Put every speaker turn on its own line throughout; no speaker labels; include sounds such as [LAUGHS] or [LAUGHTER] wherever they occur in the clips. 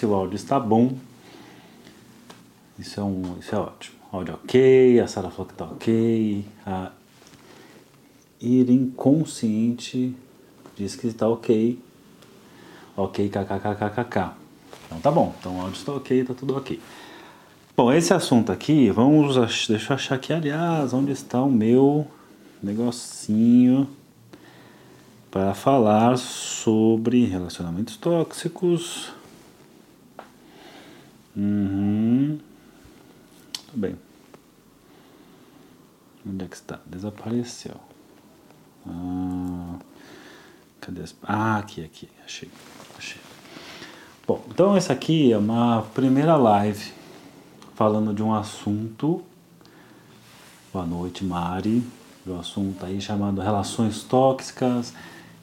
se o áudio está bom. Isso é, um, isso é ótimo. Áudio ok, a Sara falou que está ok. A ir inconsciente diz que está ok. Ok, kkkkk. Então tá bom, então o áudio está ok, tá tudo ok. Bom, esse assunto aqui, vamos. Deixa eu achar aqui, aliás, onde está o meu negocinho para falar sobre relacionamentos tóxicos. Uhum. Tudo bem. Onde é que está? Desapareceu. Ah, cadê? As... Ah, aqui, aqui. Achei. Achei. Bom, então essa aqui é uma primeira live falando de um assunto. Boa noite, Mari. De um assunto aí chamado relações tóxicas,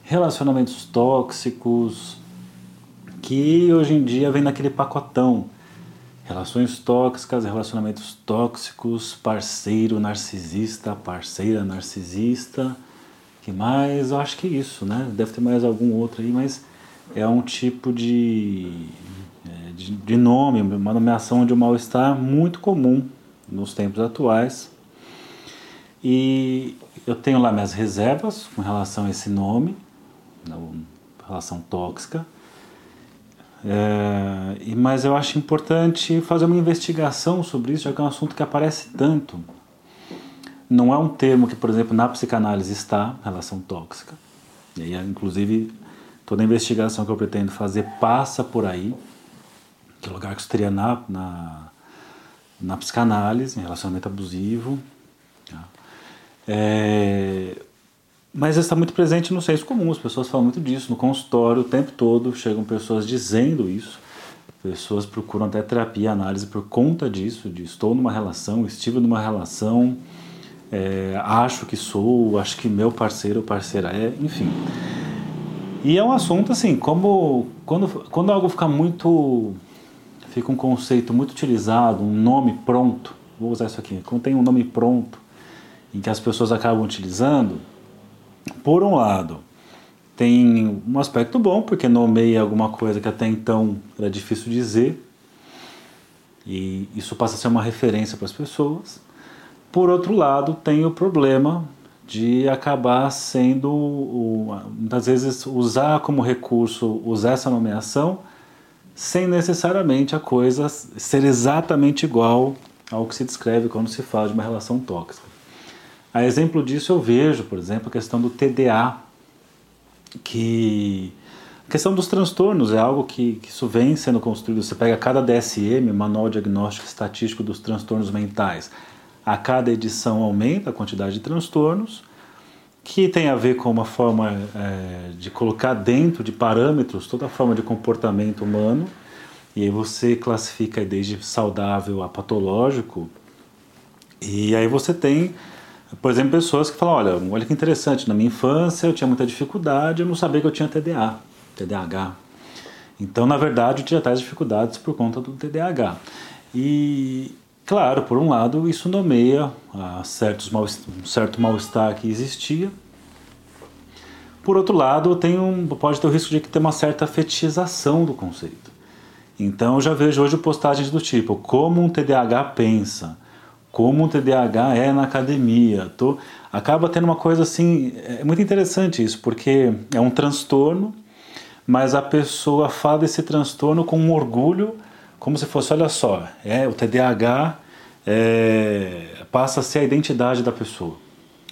relacionamentos tóxicos, que hoje em dia vem naquele pacotão. Relações tóxicas, relacionamentos tóxicos, parceiro narcisista, parceira narcisista. Que mais? Eu acho que é isso, né? Deve ter mais algum outro aí, mas é um tipo de, é, de, de nome, uma nomeação de um mal-estar muito comum nos tempos atuais. E eu tenho lá minhas reservas com relação a esse nome, relação tóxica. É, mas eu acho importante fazer uma investigação sobre isso, já que é um assunto que aparece tanto. Não é um termo que, por exemplo, na psicanálise está, relação tóxica. E aí, inclusive, Toda a investigação que eu pretendo fazer passa por aí, que é lugar que estaria na, na, na psicanálise, em relacionamento abusivo. Tá? É, mas está muito presente no senso comum, as pessoas falam muito disso, no consultório o tempo todo chegam pessoas dizendo isso. Pessoas procuram até terapia, análise por conta disso, de estou numa relação, estive numa relação, é, acho que sou, acho que meu parceiro ou parceira é, enfim. E é um assunto assim, como quando, quando algo fica muito. fica um conceito muito utilizado, um nome pronto, vou usar isso aqui, quando tem um nome pronto, em que as pessoas acabam utilizando, por um lado, tem um aspecto bom, porque nomeia alguma coisa que até então era difícil dizer, e isso passa a ser uma referência para as pessoas. Por outro lado, tem o problema de acabar sendo, muitas vezes, usar como recurso, usar essa nomeação, sem necessariamente a coisa ser exatamente igual ao que se descreve quando se fala de uma relação tóxica. A exemplo disso eu vejo, por exemplo, a questão do TDA, que a questão dos transtornos é algo que, que isso vem sendo construído. Você pega cada DSM, Manual Diagnóstico Estatístico dos Transtornos Mentais, a cada edição aumenta a quantidade de transtornos, que tem a ver com uma forma é, de colocar dentro de parâmetros toda forma de comportamento humano, e aí você classifica desde saudável a patológico, e aí você tem, por exemplo, pessoas que falam, olha, olha que interessante, na minha infância eu tinha muita dificuldade, eu não sabia que eu tinha TDA, TDAH. Então, na verdade, eu tinha tais dificuldades por conta do TDAH. E, Claro, por um lado, isso nomeia a certos mal, um certo mal-estar que existia. Por outro lado, tem um, pode ter o risco de ter uma certa fetichização do conceito. Então, eu já vejo hoje postagens do tipo: como um TDAH pensa, como um TDAH é na academia. Tô, acaba tendo uma coisa assim, é muito interessante isso, porque é um transtorno, mas a pessoa fala desse transtorno com um orgulho como se fosse, olha só, é o TDAH é, passa a ser a identidade da pessoa,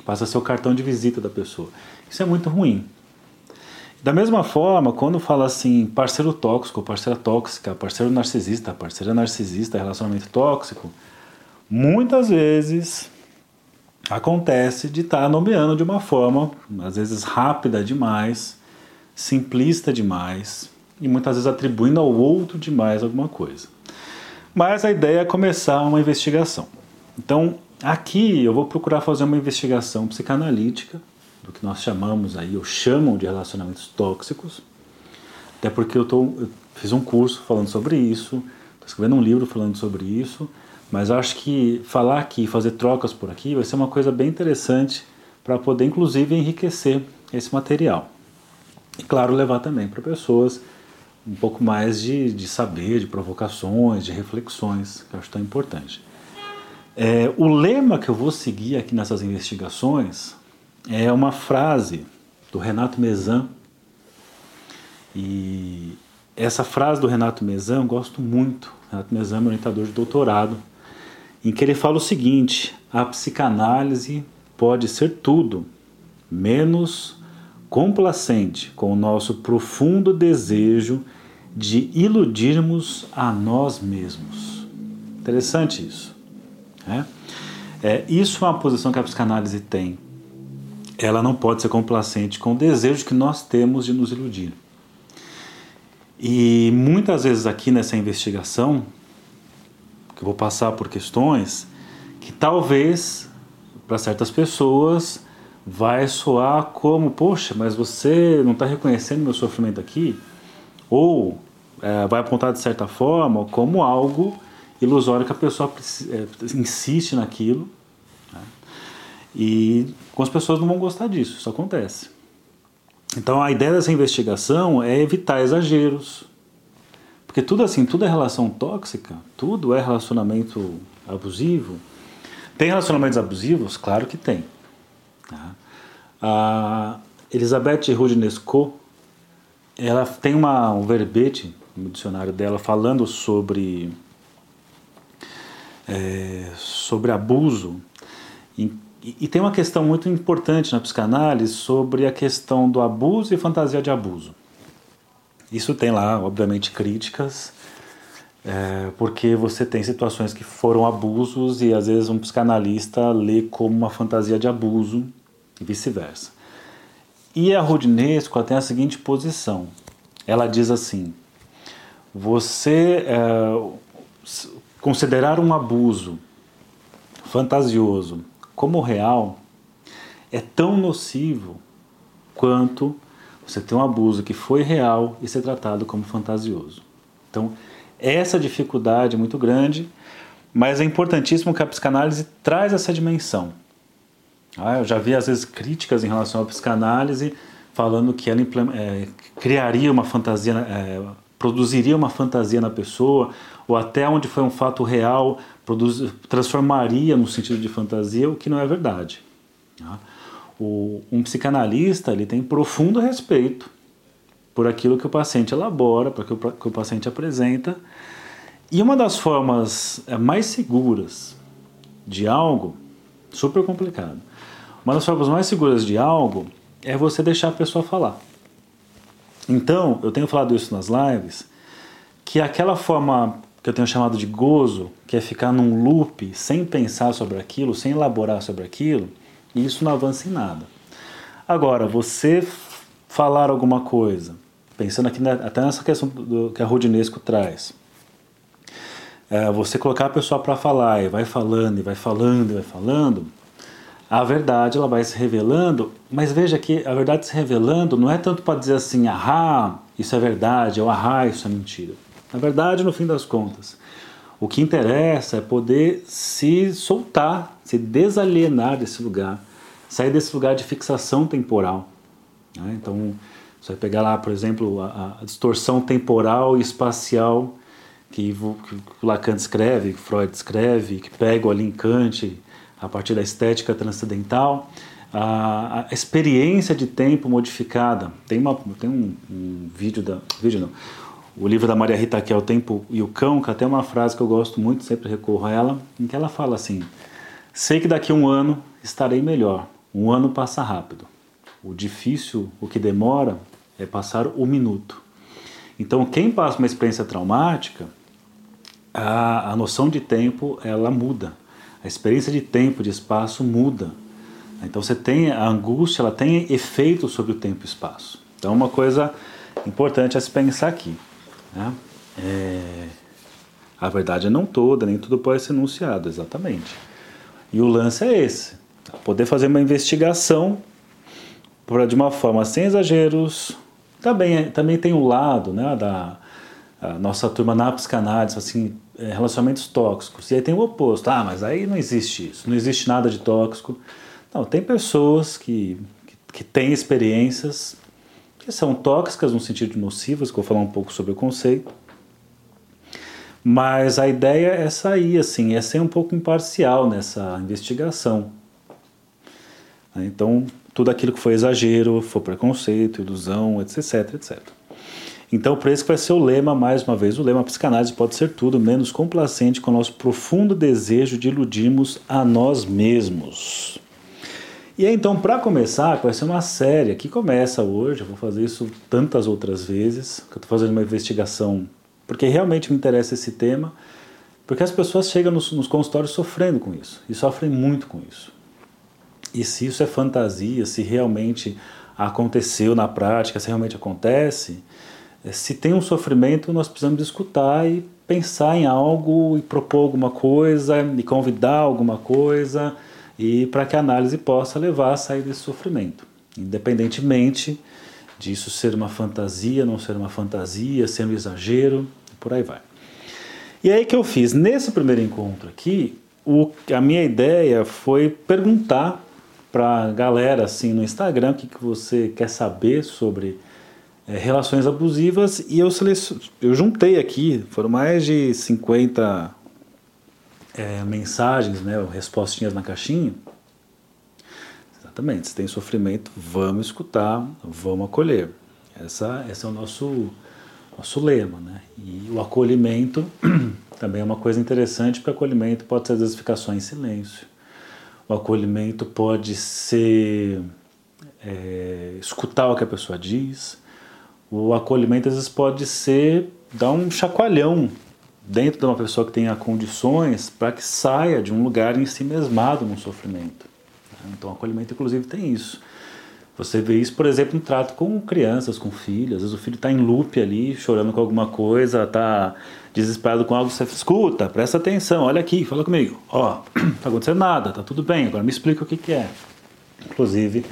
passa a ser o cartão de visita da pessoa. Isso é muito ruim. Da mesma forma, quando fala assim, parceiro tóxico, parceira tóxica, parceiro narcisista, parceira narcisista, relacionamento tóxico, muitas vezes acontece de estar tá nomeando de uma forma, às vezes rápida demais, simplista demais, e muitas vezes atribuindo ao outro demais alguma coisa. Mas a ideia é começar uma investigação. Então, aqui eu vou procurar fazer uma investigação psicanalítica do que nós chamamos aí, ou chamam de relacionamentos tóxicos. Até porque eu, tô, eu fiz um curso falando sobre isso, estou escrevendo um livro falando sobre isso, mas acho que falar aqui, fazer trocas por aqui, vai ser uma coisa bem interessante para poder, inclusive, enriquecer esse material. E, claro, levar também para pessoas um pouco mais de, de saber, de provocações, de reflexões, que eu acho tão importante. É, o lema que eu vou seguir aqui nessas investigações é uma frase do Renato Mezan. E essa frase do Renato Mezan eu gosto muito. Renato Mezan é meu orientador de doutorado, em que ele fala o seguinte: a psicanálise pode ser tudo, menos complacente com o nosso profundo desejo de iludirmos a nós mesmos. Interessante isso. Né? É, isso é uma posição que a psicanálise tem. Ela não pode ser complacente com o desejo que nós temos de nos iludir. E muitas vezes aqui nessa investigação, que eu vou passar por questões que talvez para certas pessoas vai soar como, poxa, mas você não está reconhecendo meu sofrimento aqui? Ou é, vai apontar de certa forma como algo ilusório que a pessoa é, insiste naquilo. Né? E as pessoas não vão gostar disso, isso acontece. Então a ideia dessa investigação é evitar exageros. Porque tudo assim, tudo é relação tóxica, tudo é relacionamento abusivo. Tem relacionamentos abusivos? Claro que tem. Tá? A Elizabeth Rudinesco, ela tem uma, um verbete no dicionário dela falando sobre é, sobre abuso e, e, tem uma questão muito importante na psicanálise sobre a questão do abuso e fantasia de abuso. Isso tem lá, obviamente, críticas, é, porque você tem situações que foram abusos e às vezes um psicanalista lê como uma fantasia de abuso e vice-versa. E a Rudinesco tem a seguinte posição: ela diz assim, você é, considerar um abuso fantasioso como real é tão nocivo quanto você ter um abuso que foi real e ser tratado como fantasioso. Então, essa dificuldade é muito grande, mas é importantíssimo que a psicanálise traz essa dimensão. Ah, eu já vi às vezes críticas em relação à psicanálise falando que ela é, criaria uma fantasia, é, produziria uma fantasia na pessoa, ou até onde foi um fato real, produz, transformaria no sentido de fantasia, o que não é verdade. Tá? O, um psicanalista ele tem profundo respeito por aquilo que o paciente elabora, por aquilo que o paciente apresenta. E uma das formas é, mais seguras de algo, super complicado, uma das formas mais seguras de algo é você deixar a pessoa falar. Então, eu tenho falado isso nas lives, que aquela forma que eu tenho chamado de gozo, que é ficar num loop sem pensar sobre aquilo, sem elaborar sobre aquilo, isso não avança em nada. Agora, você falar alguma coisa, pensando aqui até nessa questão do, que a Rudinesco traz, é, você colocar a pessoa para falar e vai falando, e vai falando, e vai falando, a verdade ela vai se revelando, mas veja que a verdade se revelando não é tanto para dizer assim, ahá, isso é verdade, ou ahá, isso é mentira. Na verdade, no fim das contas, o que interessa é poder se soltar, se desalienar desse lugar, sair desse lugar de fixação temporal. Né? Então, você vai pegar lá, por exemplo, a, a distorção temporal e espacial que, que, Lacan escreve, que Freud escreve, que pega o Alin Kant a partir da estética transcendental, a, a experiência de tempo modificada. Tem, uma, tem um, um vídeo da. Vídeo não. O livro da Maria Rita, que é O Tempo e o Cão, que até uma frase que eu gosto muito, sempre recorro a ela, em que ela fala assim: Sei que daqui a um ano estarei melhor. Um ano passa rápido. O difícil, o que demora, é passar o minuto. Então, quem passa uma experiência traumática, a, a noção de tempo ela muda a experiência de tempo, de espaço muda. Então você tem a angústia, ela tem efeito sobre o tempo e espaço. Então uma coisa importante a se pensar aqui. Né? É... A verdade é não toda, nem tudo pode ser enunciado, exatamente. E o lance é esse: poder fazer uma investigação de uma forma sem exageros. Também, também tem o um lado né, da nossa turma na psicanálise, assim, é, relacionamentos tóxicos. E aí tem o oposto. Ah, mas aí não existe isso, não existe nada de tóxico. Não, tem pessoas que, que, que têm experiências que são tóxicas no sentido nocivas, que eu vou falar um pouco sobre o conceito. Mas a ideia é sair assim, é ser um pouco imparcial nessa investigação. Então, tudo aquilo que foi exagero, foi preconceito, ilusão, etc, etc. Então, por isso que vai ser o lema, mais uma vez, o lema psicanálise pode ser tudo menos complacente com o nosso profundo desejo de iludirmos a nós mesmos. E aí, então, para começar, vai ser uma série que começa hoje, eu vou fazer isso tantas outras vezes, que eu estou fazendo uma investigação, porque realmente me interessa esse tema, porque as pessoas chegam nos, nos consultórios sofrendo com isso, e sofrem muito com isso. E se isso é fantasia, se realmente aconteceu na prática, se realmente acontece, é, se tem um sofrimento, nós precisamos escutar e pensar em algo e propor alguma coisa e convidar alguma coisa e para que a análise possa levar a sair desse sofrimento, independentemente disso ser uma fantasia, não ser uma fantasia, ser um exagero, por aí vai. E aí que eu fiz nesse primeiro encontro aqui, o, a minha ideia foi perguntar para a galera assim no Instagram o que, que você quer saber sobre é, relações abusivas e eu, eu juntei aqui, foram mais de 50 é, mensagens, né, respostinhas na caixinha. Exatamente, se tem sofrimento, vamos escutar, vamos acolher. Essa, esse é o nosso, nosso lema. Né? E o acolhimento [CLEARS THROAT] também é uma coisa interessante, porque acolhimento pode ser às vezes ficar só em silêncio. O acolhimento pode ser é, escutar o que a pessoa diz, o acolhimento às vezes pode ser dar um chacoalhão dentro de uma pessoa que tenha condições para que saia de um lugar em si mesmado no sofrimento. Então, o acolhimento, inclusive, tem isso. Você vê isso, por exemplo, no trato com crianças, com filhos. Às vezes o filho está em loop ali, chorando com alguma coisa, está desesperado com algo. Você escuta, presta atenção, olha aqui, fala comigo. Ó, oh, não está acontecendo nada, tá tudo bem, agora me explica o que, que é. Inclusive,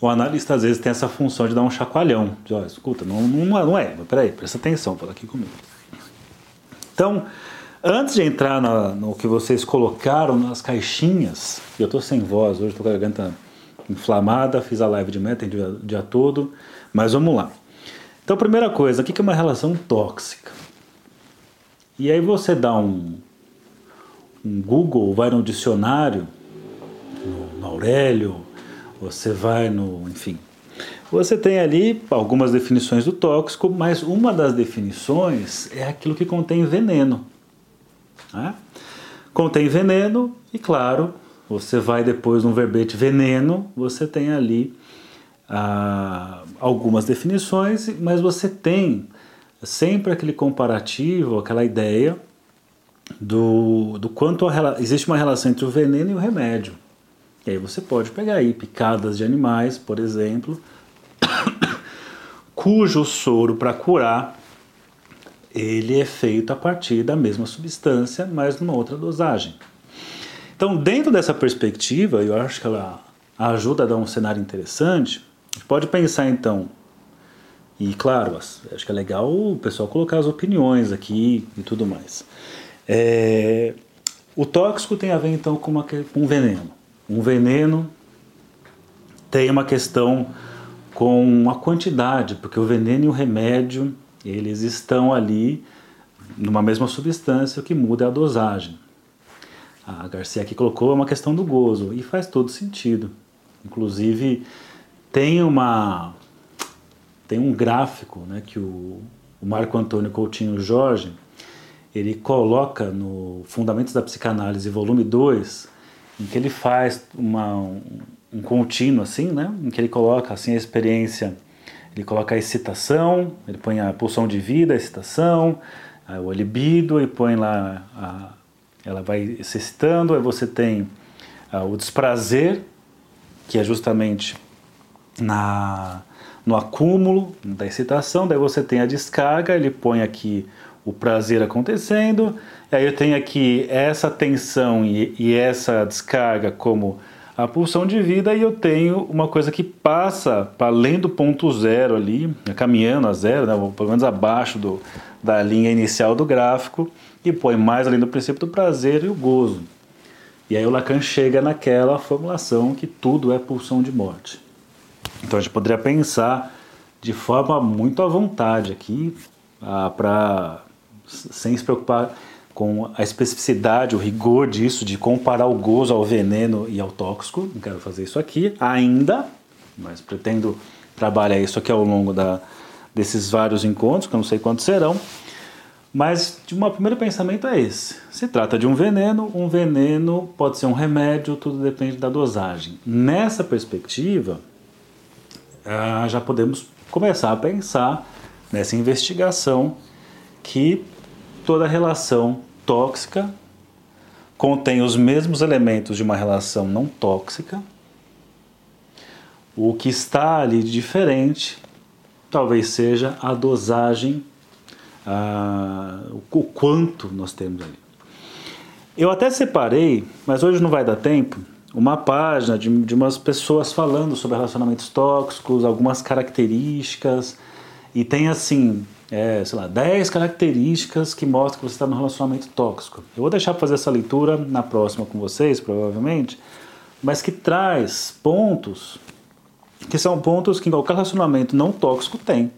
o analista às vezes tem essa função de dar um chacoalhão, de, ó, escuta, não, não, não é, mas peraí, presta atenção, fala aqui comigo. Então, antes de entrar na, no que vocês colocaram nas caixinhas, eu estou sem voz hoje, estou com a garganta inflamada, fiz a live de meta o dia, dia todo, mas vamos lá. Então, primeira coisa, o que é uma relação tóxica? E aí você dá um, um Google, vai no dicionário, no, no Aurélio, você vai no, enfim, você tem ali algumas definições do tóxico, mas uma das definições é aquilo que contém veneno. Né? Contém veneno e, claro, você vai depois no verbete veneno, você tem ali ah, algumas definições, mas você tem sempre aquele comparativo, aquela ideia do, do quanto a, existe uma relação entre o veneno e o remédio. E aí você pode pegar aí picadas de animais, por exemplo, [COUGHS] cujo soro para curar ele é feito a partir da mesma substância, mas numa outra dosagem. Então, dentro dessa perspectiva, eu acho que ela ajuda a dar um cenário interessante. A gente pode pensar então, e claro, acho que é legal o pessoal colocar as opiniões aqui e tudo mais. É, o tóxico tem a ver então com, uma, com um veneno. Um veneno tem uma questão com a quantidade, porque o veneno e o remédio eles estão ali numa mesma substância, o que muda é a dosagem. A Garcia aqui colocou uma questão do gozo e faz todo sentido. Inclusive tem uma tem um gráfico, né, que o, o Marco Antônio Coutinho Jorge ele coloca no Fundamentos da Psicanálise, volume 2, em que ele faz uma, um, um contínuo assim, né? Em que ele coloca assim a experiência, ele coloca a excitação, ele põe a pulsão de vida, a excitação, o libido e põe lá a, ela vai se excitando, aí você tem o desprazer, que é justamente na no acúmulo da excitação, daí você tem a descarga, ele põe aqui o prazer acontecendo, aí eu tenho aqui essa tensão e, e essa descarga como a pulsão de vida e eu tenho uma coisa que passa para além do ponto zero ali, caminhando a zero, né, pelo menos abaixo do, da linha inicial do gráfico, e põe mais além do princípio do prazer e o gozo. E aí o Lacan chega naquela formulação que tudo é pulsão de morte. Então a gente poderia pensar de forma muito à vontade aqui, ah, para sem se preocupar com a especificidade, o rigor disso, de comparar o gozo ao veneno e ao tóxico. Não quero fazer isso aqui ainda, mas pretendo trabalhar isso aqui ao longo da, desses vários encontros, que eu não sei quantos serão. Mas um primeiro pensamento é esse. Se trata de um veneno, um veneno pode ser um remédio, tudo depende da dosagem. Nessa perspectiva, ah, já podemos começar a pensar nessa investigação que toda relação tóxica contém os mesmos elementos de uma relação não tóxica. O que está ali de diferente talvez seja a dosagem o quanto nós temos ali. Eu até separei, mas hoje não vai dar tempo, uma página de, de umas pessoas falando sobre relacionamentos tóxicos, algumas características, e tem assim, é, sei lá, 10 características que mostram que você está num relacionamento tóxico. Eu vou deixar fazer essa leitura na próxima com vocês, provavelmente, mas que traz pontos que são pontos que qualquer relacionamento não tóxico tem.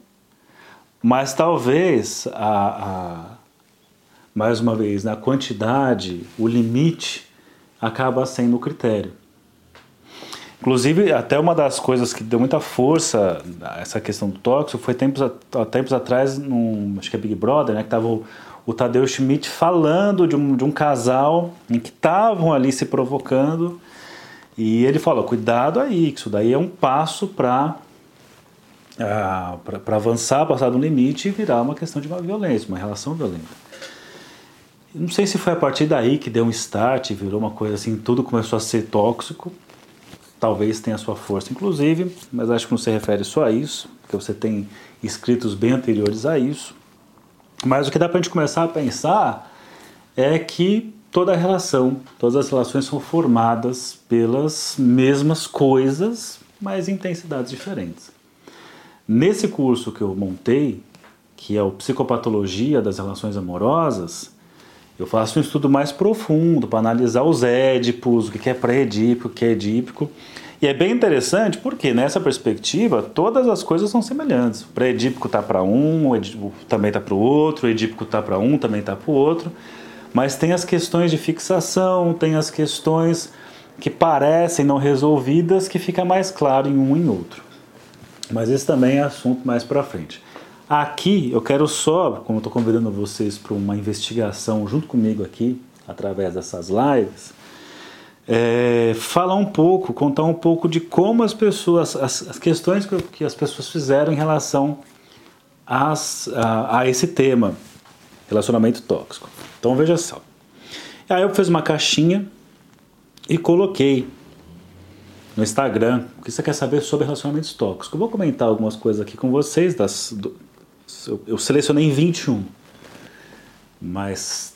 Mas talvez, a, a, mais uma vez, na quantidade, o limite acaba sendo o critério. Inclusive, até uma das coisas que deu muita força a essa questão do tóxico foi tempos, tempos atrás, num, acho que é Big Brother, né, que estava o, o Tadeu Schmidt falando de um, de um casal em que estavam ali se provocando e ele falou: cuidado aí, que isso daí é um passo para ah, para avançar, passar do limite e virar uma questão de uma violência, uma relação violenta. Não sei se foi a partir daí que deu um start, virou uma coisa assim, tudo começou a ser tóxico. Talvez tenha sua força, inclusive, mas acho que não se refere só a isso, porque você tem escritos bem anteriores a isso. Mas o que dá para a gente começar a pensar é que toda relação, todas as relações são formadas pelas mesmas coisas, mas em intensidades diferentes. Nesse curso que eu montei, que é o Psicopatologia das Relações Amorosas, eu faço um estudo mais profundo para analisar os édipos, o que é pré-edípico, o que é edípico. E é bem interessante porque nessa perspectiva todas as coisas são semelhantes. O pré-edípico está para um, o edípico também está para o outro, o edípico está para um, também está para o outro. Mas tem as questões de fixação, tem as questões que parecem não resolvidas que fica mais claro em um e em outro. Mas esse também é assunto mais para frente. Aqui eu quero só, como estou convidando vocês para uma investigação junto comigo aqui, através dessas lives, é, falar um pouco, contar um pouco de como as pessoas, as, as questões que, que, as pessoas fizeram em relação a, a esse tema, relacionamento tóxico. Então veja só. Aí eu fiz uma caixinha e coloquei no Instagram o que você quer saber sobre relacionamentos tóxicos. Eu vou comentar algumas coisas aqui com vocês. Das, do, eu, eu, selecionei 21, mas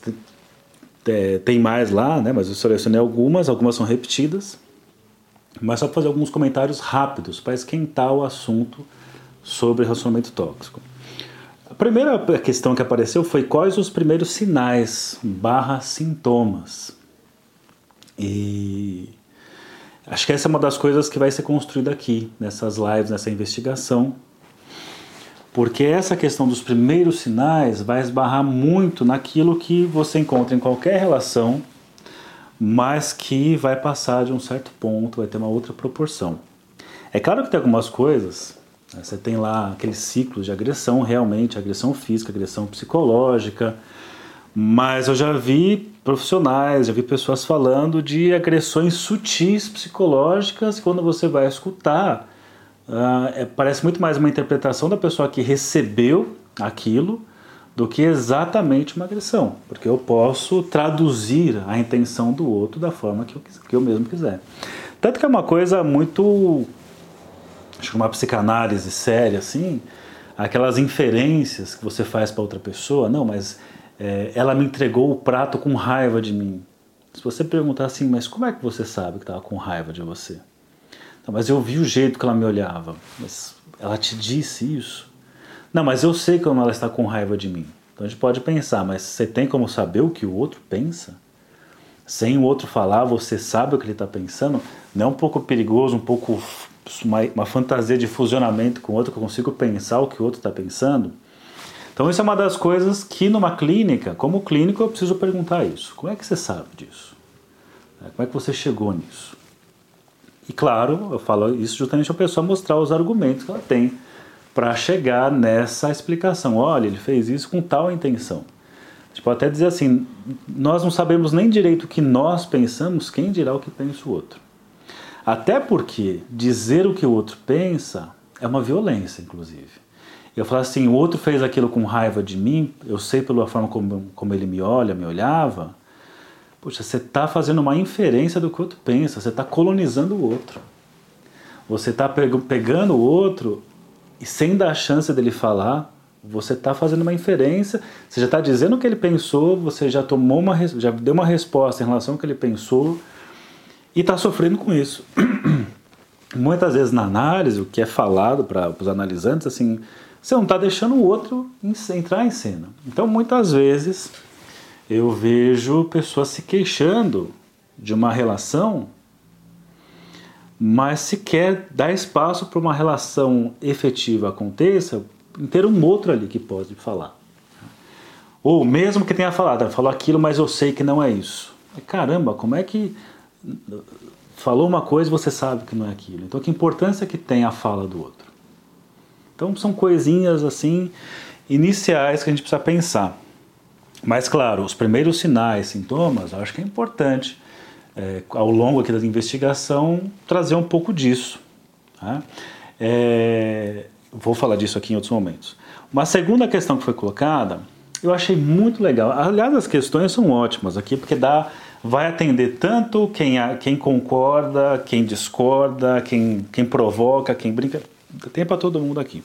é, tem mais lá, né? Mas eu selecionei algumas, algumas são repetidas. Mas só para fazer alguns comentários rápidos para esquentar o assunto sobre relacionamento tóxico. A primeira questão que apareceu foi quais os primeiros sinais barra sintomas. E Acho que essa é uma das coisas que vai ser construída aqui, nessas lives, nessa investigação. Porque essa questão dos primeiros sinais vai esbarrar muito naquilo que você encontra em qualquer relação, mas que vai passar de um certo ponto, vai ter uma outra proporção. É claro que tem algumas coisas, né, você tem lá aqueles ciclos de agressão, realmente, agressão física, agressão psicológica, mas eu já vi profissionais, já vi pessoas falando de agressões sutis psicológicas. Quando você vai escutar, uh, é, parece muito mais uma interpretação da pessoa que recebeu aquilo do que exatamente uma agressão, porque eu posso traduzir a intenção do outro da forma que eu, que eu mesmo quiser. Tanto que é uma coisa muito. Acho que uma psicanálise séria, assim, aquelas inferências que você faz para outra pessoa, não, mas é, ela me entregou o prato com raiva de mim. Se você perguntar assim, mas como é que você sabe que estava com raiva de você? Não, mas eu vi o jeito que ela me olhava. Mas ela te disse isso? Não, mas eu sei como ela está com raiva de mim. Então a gente pode pensar, mas você tem como saber o que o outro pensa? Sem o outro falar, você sabe o que ele está pensando? Não é um pouco perigoso, um pouco uma, uma fantasia de fusionamento com o outro, que eu consigo pensar o que o outro está pensando. Então isso é uma das coisas que numa clínica, como clínico, eu preciso perguntar isso. Como é que você sabe disso? Como é que você chegou nisso? E claro, eu falo isso justamente para a pessoa mostrar os argumentos que ela tem para chegar nessa explicação. Olha, ele fez isso com tal intenção. Tipo, até dizer assim, nós não sabemos nem direito o que nós pensamos, quem dirá o que pensa o outro. Até porque dizer o que o outro pensa é uma violência, inclusive. Eu falo assim, o outro fez aquilo com raiva de mim, eu sei pela forma como, como ele me olha, me olhava. Poxa, você está fazendo uma inferência do que o outro pensa, você está colonizando o outro. Você está pegando o outro e sem dar a chance dele falar, você está fazendo uma inferência, você já está dizendo o que ele pensou, você já tomou uma, já deu uma resposta em relação ao que ele pensou e está sofrendo com isso. [CLEARS THROAT] Muitas vezes na análise, o que é falado para os analisantes, assim, você não está deixando o outro entrar em cena. Então, muitas vezes, eu vejo pessoas se queixando de uma relação, mas se quer dar espaço para uma relação efetiva aconteça, ter um outro ali que pode falar. Ou mesmo que tenha falado, falou aquilo, mas eu sei que não é isso. Caramba, como é que falou uma coisa você sabe que não é aquilo? Então, que importância que tem a fala do outro? Então são coisinhas assim iniciais que a gente precisa pensar. Mas claro, os primeiros sinais, sintomas, acho que é importante é, ao longo aqui da investigação trazer um pouco disso. Tá? É, vou falar disso aqui em outros momentos. Uma segunda questão que foi colocada, eu achei muito legal. Aliás, as questões são ótimas aqui porque dá, vai atender tanto quem, quem concorda, quem discorda, quem, quem provoca, quem brinca. Tem para todo mundo aqui.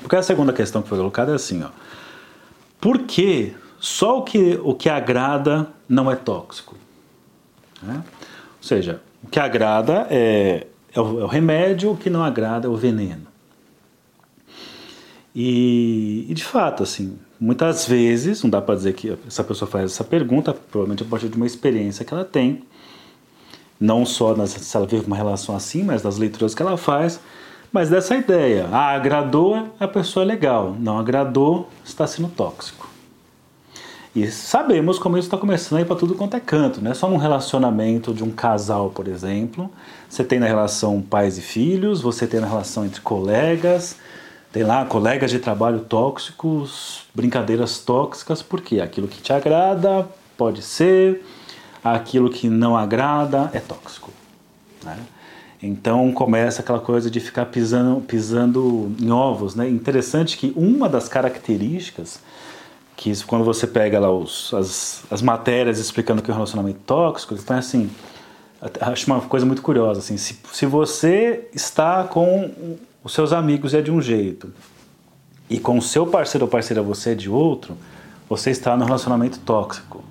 Porque a segunda questão que foi colocada é assim, ó. Por que só o que, o que agrada não é tóxico? Né? Ou seja, o que agrada é, é, o, é o remédio, o que não agrada é o veneno. E, e, de fato, assim, muitas vezes, não dá para dizer que essa pessoa faz essa pergunta, provavelmente a partir de uma experiência que ela tem, não só nas, se ela vive uma relação assim, mas das leituras que ela faz, mas dessa ideia, ah, agradou, a pessoa é legal, não agradou, está sendo tóxico. E sabemos como isso está começando a ir para tudo quanto é canto, não é só num relacionamento de um casal, por exemplo. Você tem na relação pais e filhos, você tem na relação entre colegas, tem lá colegas de trabalho tóxicos, brincadeiras tóxicas, porque aquilo que te agrada pode ser, aquilo que não agrada é tóxico. Né? Então começa aquela coisa de ficar pisando, pisando em ovos. Né? Interessante que uma das características que quando você pega lá os, as, as matérias explicando que é um relacionamento tóxico, então assim, acho uma coisa muito curiosa, assim, se, se você está com os seus amigos é de um jeito e com o seu parceiro ou parceira você é de outro, você está no relacionamento tóxico.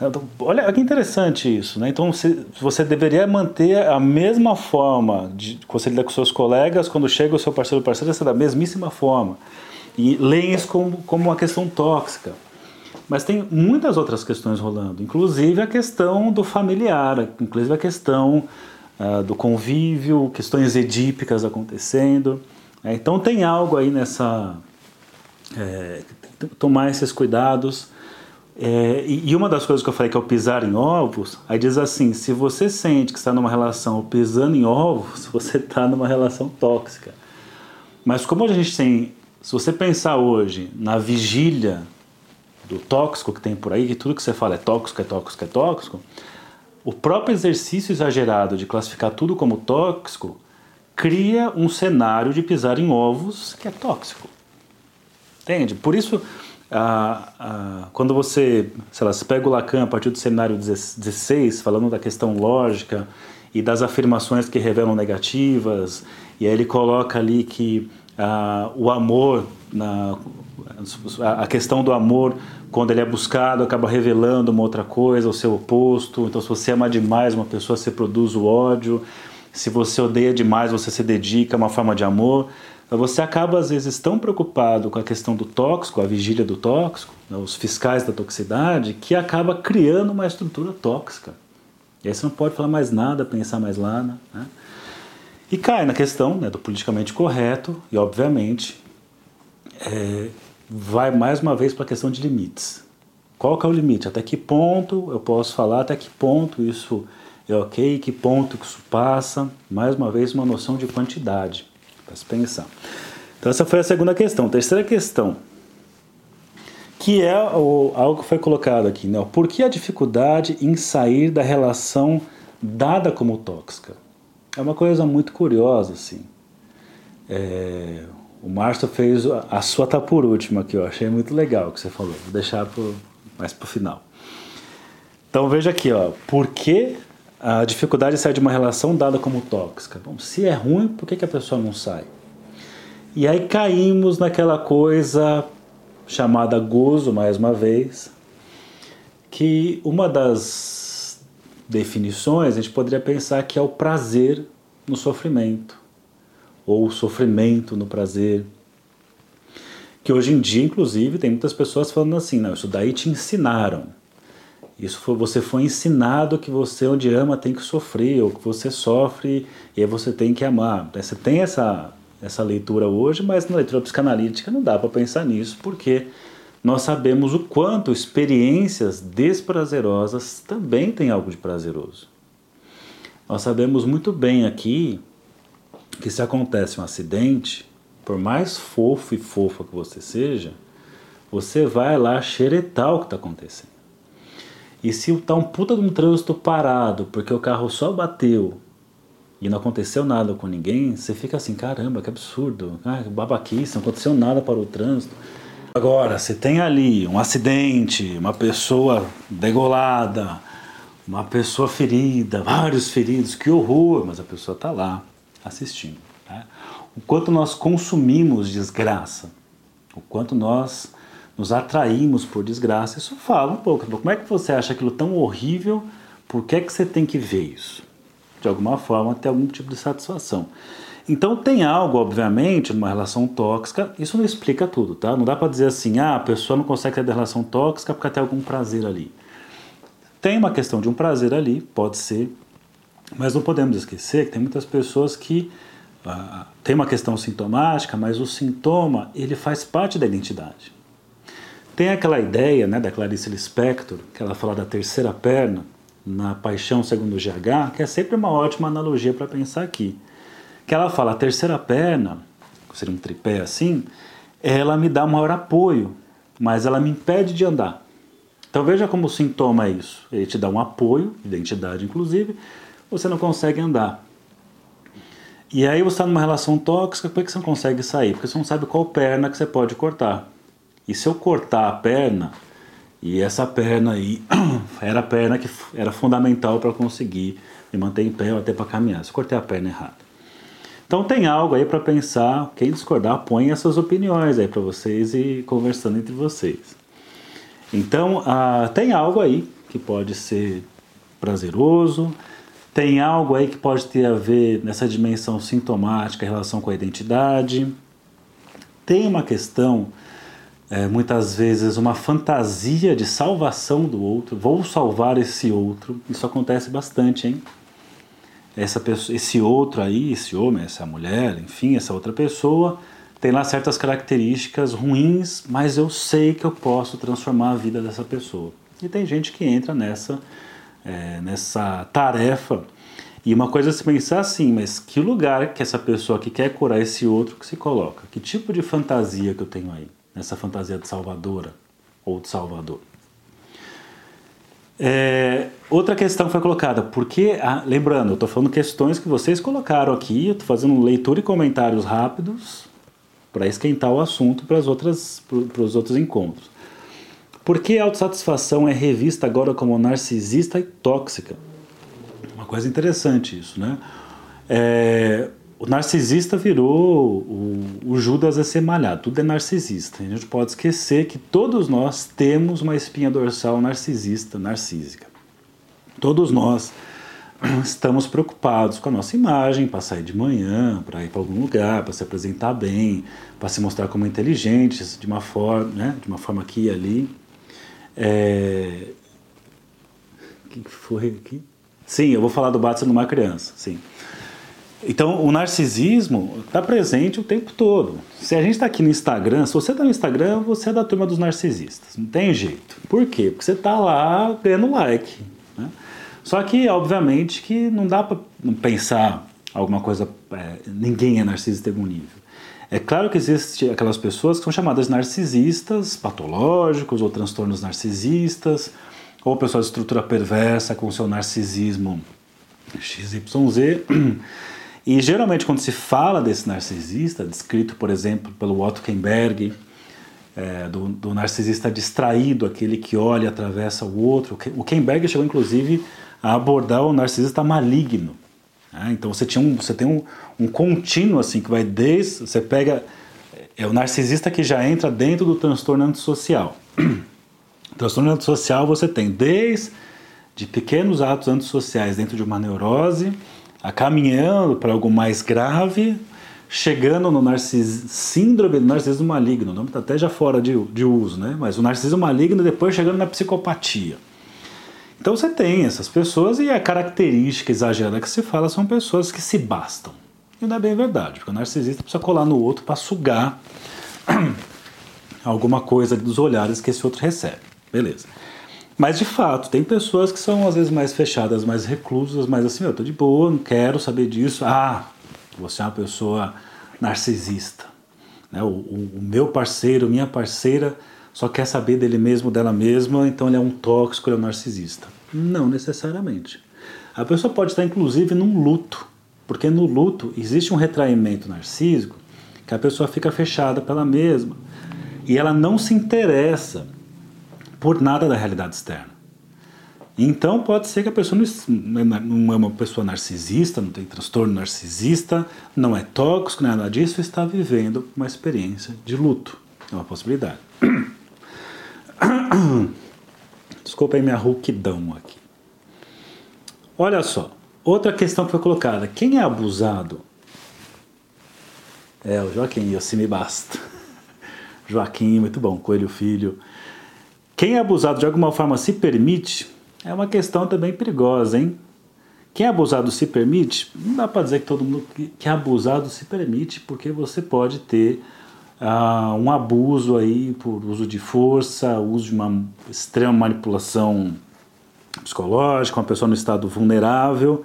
Então, olha que interessante isso, né? Então você, você deveria manter a mesma forma de você lida com seus colegas, quando chega o seu parceiro ou parceira, você da mesmíssima forma. E leem isso como, como uma questão tóxica. Mas tem muitas outras questões rolando, inclusive a questão do familiar, inclusive a questão uh, do convívio, questões edípicas acontecendo. É, então tem algo aí nessa. É, tomar esses cuidados é, e uma das coisas que eu falei que é o pisar em ovos, aí diz assim: se você sente que está numa relação pisando em ovos, [LAUGHS] você está numa relação tóxica. Mas como a gente tem, se você pensar hoje na vigília do tóxico que tem por aí, que tudo que você fala é tóxico, é tóxico, é tóxico, o próprio exercício exagerado de classificar tudo como tóxico cria um cenário de pisar em ovos que é tóxico. Entende? Por isso ah, ah, quando você, sei lá, você pega o Lacan a partir do seminário 16, falando da questão lógica e das afirmações que revelam negativas, e aí ele coloca ali que ah, o amor, na, a questão do amor, quando ele é buscado, acaba revelando uma outra coisa, o seu oposto. Então, se você ama demais uma pessoa, você produz o ódio. Se você odeia demais, você se dedica a uma forma de amor. Você acaba, às vezes, tão preocupado com a questão do tóxico, a vigília do tóxico, né, os fiscais da toxicidade, que acaba criando uma estrutura tóxica. E aí você não pode falar mais nada, pensar mais nada. Né? E cai na questão né, do politicamente correto e, obviamente, é, vai mais uma vez para a questão de limites. Qual que é o limite? Até que ponto eu posso falar? Até que ponto isso é ok? Que ponto isso passa? Mais uma vez, uma noção de quantidade para se pensar. Então, essa foi a segunda questão. Terceira questão, que é o, algo que foi colocado aqui, né? Por que a dificuldade em sair da relação dada como tóxica? É uma coisa muito curiosa, assim. É, o Márcio fez a sua tá por última aqui, eu achei muito legal que você falou. Vou deixar pro, mais para o final. Então veja aqui, ó, por que a dificuldade de sair de uma relação dada como tóxica? Bom, se é ruim, por que, que a pessoa não sai? E aí caímos naquela coisa chamada gozo, mais uma vez, que uma das definições a gente poderia pensar que é o prazer no sofrimento, ou o sofrimento no prazer, que hoje em dia, inclusive, tem muitas pessoas falando assim, não, isso daí te ensinaram. Isso foi, você foi ensinado que você onde ama tem que sofrer, ou que você sofre e aí você tem que amar. Você tem essa, essa leitura hoje, mas na leitura psicanalítica não dá para pensar nisso, porque nós sabemos o quanto experiências desprazerosas também têm algo de prazeroso. Nós sabemos muito bem aqui que se acontece um acidente, por mais fofo e fofa que você seja, você vai lá xeretar o que está acontecendo. E se está um puta de um trânsito parado porque o carro só bateu e não aconteceu nada com ninguém, você fica assim, caramba, que absurdo, ah, babaquice, não aconteceu nada para o trânsito. Agora, você tem ali um acidente, uma pessoa degolada, uma pessoa ferida, vários feridos, que horror, mas a pessoa está lá assistindo. Né? o quanto nós consumimos desgraça, o quanto nós nos atraímos por desgraça. Isso fala um pouco. Como é que você acha aquilo tão horrível? Por que é que você tem que ver isso? De alguma forma, ter algum tipo de satisfação. Então tem algo, obviamente, numa relação tóxica, isso não explica tudo, tá? Não dá para dizer assim, ah, a pessoa não consegue ter relação tóxica porque tem algum prazer ali. Tem uma questão de um prazer ali, pode ser, mas não podemos esquecer que tem muitas pessoas que tem uma questão sintomática, mas o sintoma ele faz parte da identidade. Tem aquela ideia né, da Clarice Lispector, que ela fala da terceira perna, na Paixão segundo o GH, que é sempre uma ótima analogia para pensar aqui. Que ela fala, a terceira perna, seria um tripé assim, ela me dá maior apoio, mas ela me impede de andar. Então veja como o sintoma é isso. Ele te dá um apoio, identidade inclusive, você não consegue andar. E aí você está numa relação tóxica, é que você não consegue sair? Porque você não sabe qual perna que você pode cortar. E se eu cortar a perna, e essa perna aí [CLEARS THROAT] era a perna que era fundamental para conseguir me manter em pé ou até para caminhar, se eu cortei a perna errada. Então tem algo aí para pensar, quem discordar põe essas opiniões aí para vocês e conversando entre vocês. Então ah, tem algo aí que pode ser prazeroso, tem algo aí que pode ter a ver nessa dimensão sintomática em relação com a identidade. Tem uma questão, é, muitas vezes, uma fantasia de salvação do outro. Vou salvar esse outro. Isso acontece bastante, hein? Essa pessoa, esse outro aí, esse homem, essa mulher, enfim, essa outra pessoa, tem lá certas características ruins, mas eu sei que eu posso transformar a vida dessa pessoa. E tem gente que entra nessa é, nessa tarefa. E uma coisa é se pensar assim, mas que lugar que essa pessoa que quer curar esse outro que se coloca? Que tipo de fantasia que eu tenho aí? Nessa fantasia de salvadora ou de salvador? É, outra questão foi colocada, porque, ah, lembrando, eu estou falando questões que vocês colocaram aqui, eu estou fazendo leitura e comentários rápidos para esquentar o assunto para, os outros encontros. Por que a autossatisfação é revista agora como narcisista e tóxica? Uma coisa interessante isso, né? É, o narcisista virou o, o Judas a ser malhado, tudo é narcisista. A gente pode esquecer que todos nós temos uma espinha dorsal narcisista, narcísica. Todos nós [CLEARS THROAT] estamos preocupados com a nossa imagem, para sair de manhã, para ir para algum lugar, para se apresentar bem, para se mostrar como inteligentes de uma forma, né, de uma forma aqui e ali. É... O que foi aqui? Sim, eu vou falar do Batson numa criança, sim. Então, o narcisismo está presente o tempo todo. Se a gente está aqui no Instagram, se você está no Instagram, você é da turma dos narcisistas. Não tem jeito. Por quê? Porque você está lá ganhando like. Né? Só que, obviamente, que não dá para pensar alguma coisa. É, ninguém é narcisista em algum nível. É claro que existem aquelas pessoas que são chamadas narcisistas, patológicos ou transtornos narcisistas, ou pessoas de estrutura perversa com seu narcisismo XYZ. [CLEARS THROAT] E geralmente quando se fala desse narcisista, descrito por exemplo pelo Otto Kemberg, é, do, do, narcisista distraído, aquele que olha e atravessa o outro. O Kemberg chegou inclusive a abordar o narcisista maligno. Né? Então você, tinha um, você tem um, um contínuo assim que vai desde. Você pega. É o narcisista que já entra dentro do transtorno antissocial. [CLEARS THROAT] transtorno antissocial você tem desde de pequenos atos antissociais dentro de uma neurose a caminhando para algo mais grave, chegando no narcis... síndrome do narcisismo maligno, o nome está até já fora de, de uso, né? mas o narcisismo maligno depois chegando na psicopatia. Então você tem essas pessoas e a característica exagerada que se fala são pessoas que se bastam. E não é bem verdade, porque o narcisista precisa colar no outro para sugar [CLEARS THROAT] alguma coisa dos olhares que esse outro recebe. Beleza. Mas de fato, tem pessoas que são às vezes mais fechadas, mais reclusas, mais assim, eu tô de boa, não quero saber disso. Ah, você é uma pessoa narcisista. Né? O, o, o meu parceiro, minha parceira, só quer saber dele mesmo, dela mesma, então ele é um tóxico, ele é um narcisista. Não necessariamente. A pessoa pode estar inclusive num luto, porque no luto existe um retraimento narcísico que a pessoa fica fechada pela mesma e ela não se interessa por nada da realidade externa. Então pode ser que a pessoa não é uma pessoa narcisista, não tem transtorno narcisista, não é tóxico, é nada disso, está vivendo uma experiência de luto. É uma possibilidade. [COUGHS] Desculpa aí minha rouquidão aqui. Olha só, outra questão que foi colocada: quem é abusado? É o Joaquim, assim me basta. [LAUGHS] Joaquim, muito bom, Coelho Filho. Quem é abusado de alguma forma se permite é uma questão também perigosa, hein? Quem é abusado se permite, não dá para dizer que todo mundo que é abusado se permite, porque você pode ter uh, um abuso aí por uso de força, uso de uma extrema manipulação psicológica, uma pessoa no estado vulnerável,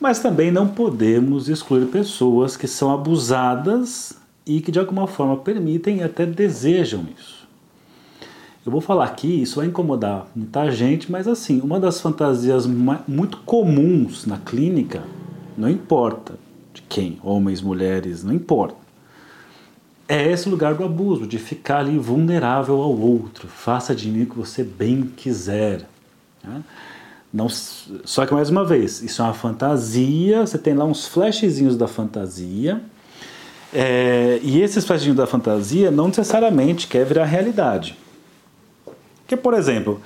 mas também não podemos excluir pessoas que são abusadas e que de alguma forma permitem e até desejam isso. Eu vou falar aqui, isso vai incomodar muita gente, mas assim, uma das fantasias muito comuns na clínica, não importa de quem, homens, mulheres, não importa, é esse lugar do abuso, de ficar ali vulnerável ao outro. Faça de mim o que você bem quiser. Né? Não, só que mais uma vez, isso é uma fantasia, você tem lá uns flashzinhos da fantasia, é, e esses flashinhos da fantasia não necessariamente quer virar realidade. Porque, por exemplo,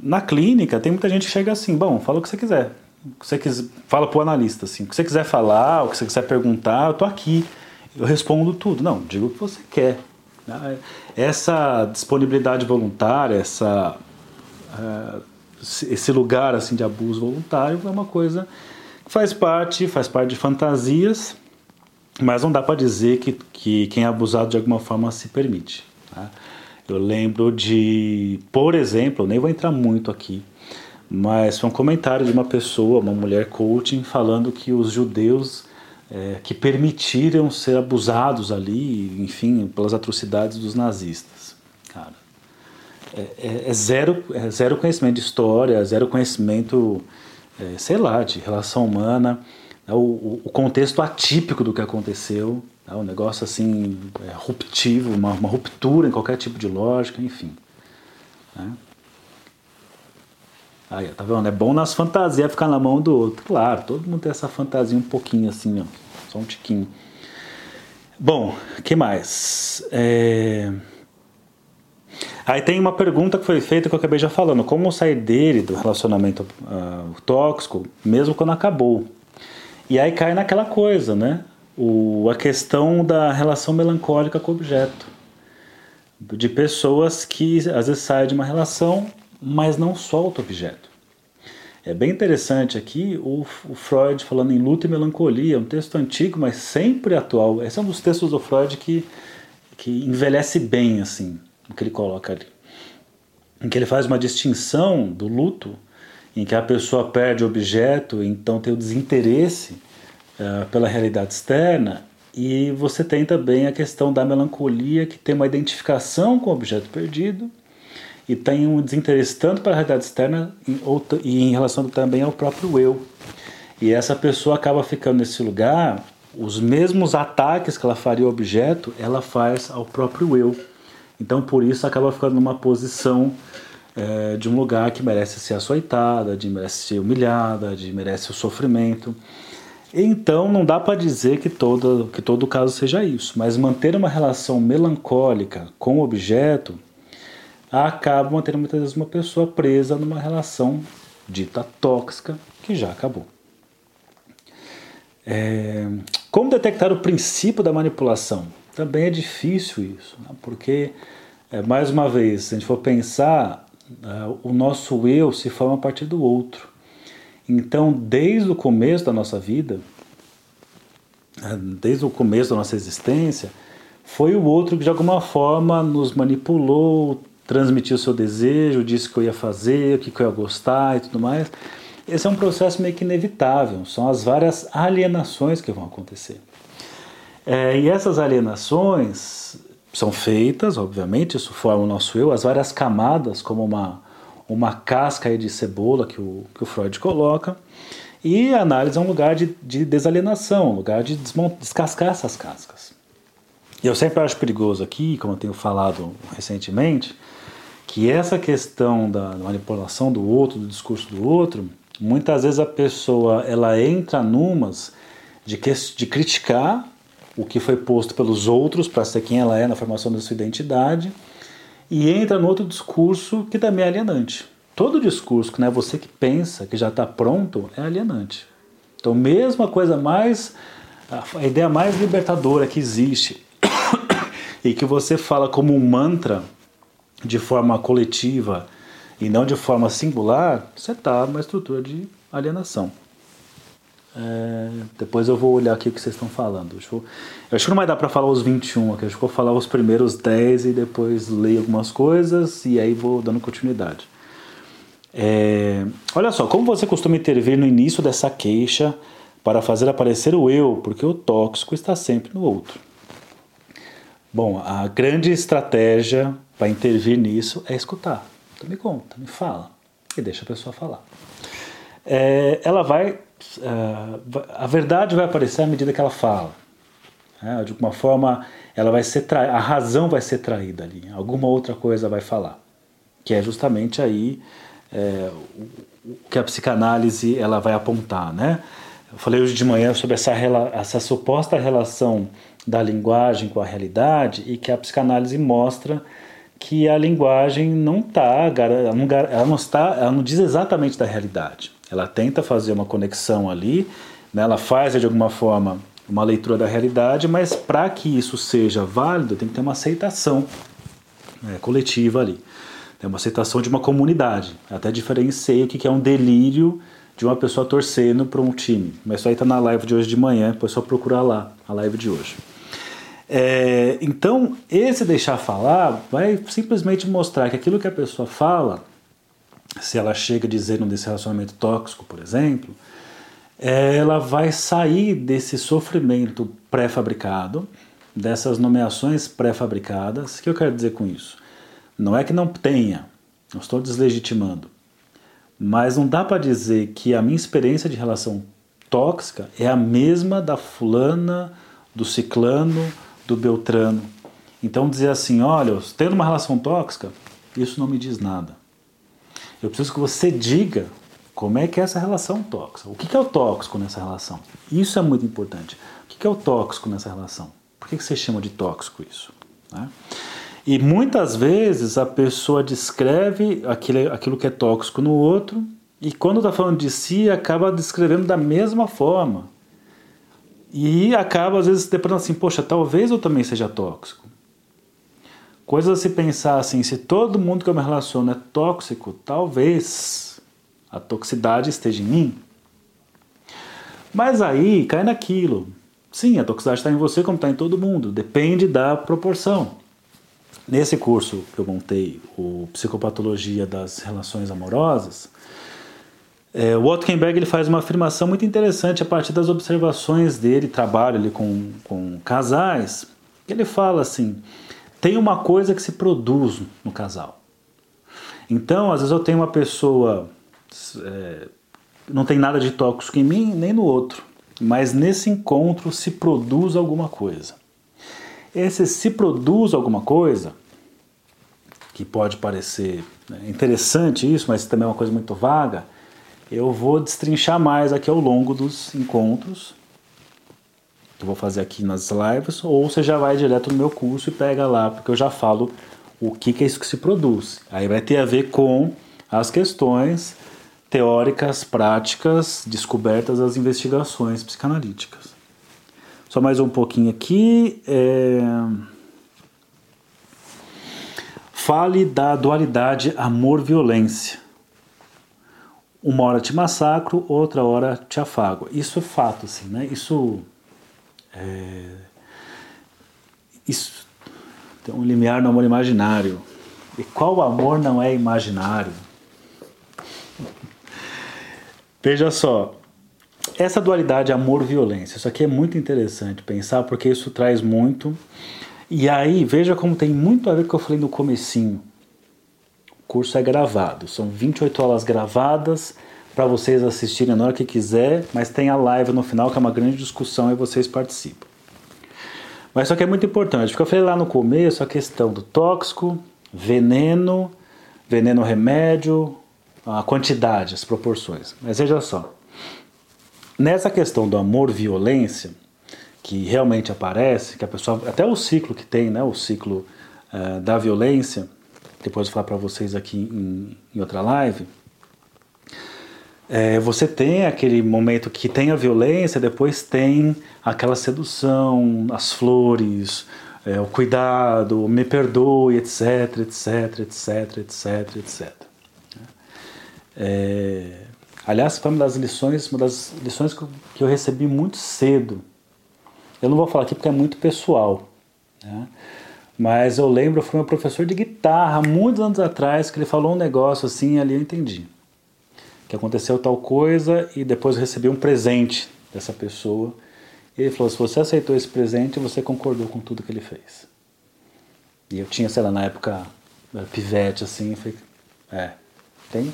na clínica tem muita gente que chega assim, bom, fala o que você quiser. O que você quiser, fala pro analista assim, o que você quiser falar, o que você quiser perguntar, eu tô aqui. Eu respondo tudo. Não, diga o que você quer. Essa disponibilidade voluntária, essa, uh, esse lugar assim de abuso voluntário é uma coisa que faz parte, faz parte de fantasias, mas não dá para dizer que, que quem é abusado de alguma forma se permite. Tá? Eu lembro de, por exemplo, nem vou entrar muito aqui, mas foi um comentário de uma pessoa, uma mulher coaching, falando que os judeus é, que permitiram ser abusados ali, enfim, pelas atrocidades dos nazistas. Cara, é, é, é zero, é zero conhecimento de história, zero conhecimento, é, sei lá, de relação humana, o, o contexto atípico do que aconteceu é um negócio assim, é, ruptivo, uma, uma, ruptura em qualquer tipo de lógica, enfim. Né? Aí, tá vendo? É bom nas fantasias ficar na mão do outro. Claro, todo mundo tem essa fantasia um pouquinho assim, ó, só um tiquinho. Bom, que mais? É... Aí tem uma pergunta que foi feita que eu acabei já falando: como sair dele, do relacionamento uh, tóxico, mesmo quando acabou? E aí cai naquela coisa, né? O, a questão da relação melancólica com o objeto. De pessoas que às vezes saem de uma relação, mas não soltam o objeto. É bem interessante aqui o, o, Freud falando em luta e melancolia, um texto antigo, mas sempre atual. Esse é um dos textos do Freud que, que envelhece bem, assim, o que ele coloca ali. Em que ele faz uma distinção do luto, em que a pessoa perde o objeto, então tem o desinteresse uh, pela realidade externa, e você tem também a questão da melancolia, que tem uma identificação com o objeto perdido e tem um desinteresse tanto para a realidade externa e em relação também ao próprio eu. E essa pessoa acaba ficando nesse lugar, os mesmos ataques que ela faria ao objeto, ela faz ao próprio eu. Então, por isso, acaba ficando numa posição é, de um lugar que merece ser açoitada, de merece ser humilhada, de merece o sofrimento. Então, não dá para dizer que todo, que todo caso seja isso, mas manter uma relação melancólica com o objeto acaba mantendo muitas vezes uma pessoa presa numa relação dita tóxica que já acabou. É, como detectar o princípio da manipulação? Também é difícil isso, né? porque, é, mais uma vez, se a gente for pensar, é, o nosso eu se forma a partir do outro. Então, desde o começo da nossa vida, é, desde o começo da nossa existência, foi o outro que de alguma forma nos manipulou, transmitiu o seu desejo, disse o que eu ia fazer, o que eu ia gostar e tudo mais. Esse é um processo meio que inevitável, são as várias alienações que vão acontecer. É, e essas alienações são feitas, obviamente, isso forma o nosso eu, as várias camadas, como uma, uma casca de cebola que o, que o Freud coloca. E a análise é um lugar de, de desalienação, um lugar de descascar essas cascas. E eu sempre acho perigoso aqui, como eu tenho falado recentemente, que essa questão da manipulação do outro, do discurso do outro, muitas vezes a pessoa ela entra numas de, que, de criticar o que foi posto pelos outros para ser quem ela é na formação da sua identidade e entra no outro discurso que também é alienante. Todo discurso que não é você que pensa, que já está pronto, é alienante. Então, mesmo a coisa mais, a ideia mais libertadora que existe [COUGHS] e que você fala como um mantra de forma coletiva e não de forma singular, você está numa estrutura de alienação. É, depois eu vou olhar aqui o que vocês estão falando. Eu, eu acho que não vai dar para falar os 21 aqui, acho que vou falar os primeiros 10 e depois leio algumas coisas e aí vou dando continuidade. É, olha só, como você costuma intervir no início dessa queixa para fazer aparecer o eu, porque o tóxico está sempre no outro. Bom, a grande estratégia para intervir nisso é escutar. Então me conta, me fala. E deixa a pessoa falar. É, ela vai. Uh, a verdade vai aparecer à medida que ela fala. É, de alguma forma, ela vai ser tra... a razão vai ser traída ali. Alguma outra coisa vai falar. Que é justamente aí é, o que a psicanálise ela vai apontar. Né? Eu falei hoje de manhã sobre essa, essa suposta relação da linguagem com a realidade e que a psicanálise mostra que a linguagem não não, ela não está, ela não diz exatamente da realidade. Ela tenta fazer uma conexão ali, né, ela faz de alguma forma uma leitura da realidade, mas para que isso seja válido tem que ter uma aceitação né, coletiva ali, tem uma aceitação de uma comunidade. Até diferenciei o que é um delírio de uma pessoa torcendo para um time. Mas isso aí está na live de hoje de manhã, depois é só procurar lá a live de hoje. É, então, esse deixar falar vai simplesmente mostrar que aquilo que a pessoa fala, se ela chega dizendo desse relacionamento tóxico, por exemplo, ela vai sair desse sofrimento pré-fabricado, dessas nomeações pré-fabricadas. O que eu quero dizer com isso? Não é que não tenha, não estou deslegitimando, mas não dá para dizer que a minha experiência de relação tóxica é a mesma da fulana, do ciclano, do Beltrano. Então dizer assim, olha, tendo uma relação tóxica, isso não me diz nada. Eu preciso que você diga como é que é essa relação tóxica. O que é o tóxico nessa relação? Isso é muito importante. O que é o tóxico nessa relação? Por que você chama de tóxico isso? Né? E muitas vezes a pessoa descreve aquilo, aquilo que é tóxico no outro e quando está falando de si acaba descrevendo da mesma forma. E acaba, às vezes, deparando assim, poxa, talvez eu também seja tóxico. Coisas a se pensar assim, se todo mundo que eu me relaciono é tóxico, talvez a toxicidade esteja em mim. Mas aí cai naquilo. Sim, a toxicidade está em você como está em todo mundo. Depende da proporção. Nesse curso que eu montei, o Psicopatologia das Relações Amorosas, é, o Watkenberg ele faz uma afirmação muito interessante a partir das observações dele, trabalho ali com, com casais. Ele fala assim: tem uma coisa que se produz no casal. Então, às vezes eu tenho uma pessoa, é, não tem nada de tóxico em mim nem no outro, mas nesse encontro se produz alguma coisa. Esse se produz alguma coisa, que pode parecer né, interessante isso, mas também é uma coisa muito vaga, eu vou destrinchar mais aqui ao longo dos encontros que eu vou fazer aqui nas lives, ou você já vai direto no meu curso e pega lá, porque eu já falo o que, que é isso que se produz. Aí vai ter a ver com as questões teóricas, práticas, descobertas das investigações psicanalíticas. Só mais um pouquinho aqui. É... Fale da dualidade amor-violência. Uma hora te massacro, outra hora te afago. Isso é fato, assim, né? Isso é, isso tem um limiar no amor imaginário. E qual amor não é imaginário? [LAUGHS] Veja só, essa dualidade amor-violência, isso aqui é muito interessante pensar porque isso traz muito. E aí, veja como tem muito a ver com o que eu falei no comecinho. O curso é gravado, são 28 aulas gravadas para vocês assistirem na hora que quiser, mas tem a live no final que é uma grande discussão e vocês participam. Mas isso aqui é muito importante, porque eu falei lá no começo a questão do tóxico, veneno, veneno remédio, a quantidade, as proporções. Mas veja só, nessa questão do amor-violência, que realmente aparece, que a pessoa, até o ciclo que tem, né, o ciclo uh, da violência, depois eu vou falar para vocês aqui em, em outra live, é, você tem aquele momento que tem a violência, depois tem aquela sedução, as flores, é, o cuidado, me perdoe, etc, etc, etc, etc, etc. É, aliás, foi uma das lições, uma das lições que eu, que eu recebi muito cedo. Eu não vou falar aqui porque é muito pessoal, né? mas eu lembro, foi meu professor de guitarra, muitos anos atrás, que ele falou um negócio assim, ali eu entendi que aconteceu tal coisa e depois recebi um presente dessa pessoa. E ele falou: se você aceitou esse presente, você concordou com tudo que ele fez. E eu tinha, sei lá, na época, pivete assim, falei, é, tem,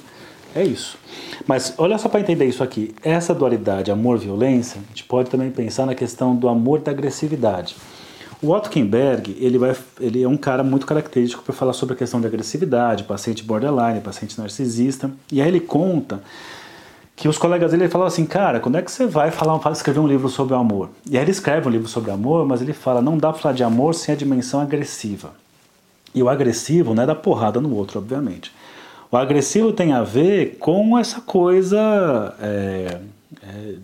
é isso. Mas olha só para entender isso aqui: essa dualidade amor-violência, a gente pode também pensar na questão do amor da agressividade. O Otto Kemberg, ele, vai, ele é um cara muito característico para falar sobre a questão de agressividade, paciente borderline, paciente narcisista. E aí ele conta que os colegas dele falam assim, cara, quando é que você vai falar, escrever um livro sobre amor? E aí ele escreve um livro sobre amor, mas ele fala, não dá para falar de amor sem a dimensão agressiva. E o agressivo não é dar porrada no outro, obviamente. O agressivo tem a ver com essa coisa é, é,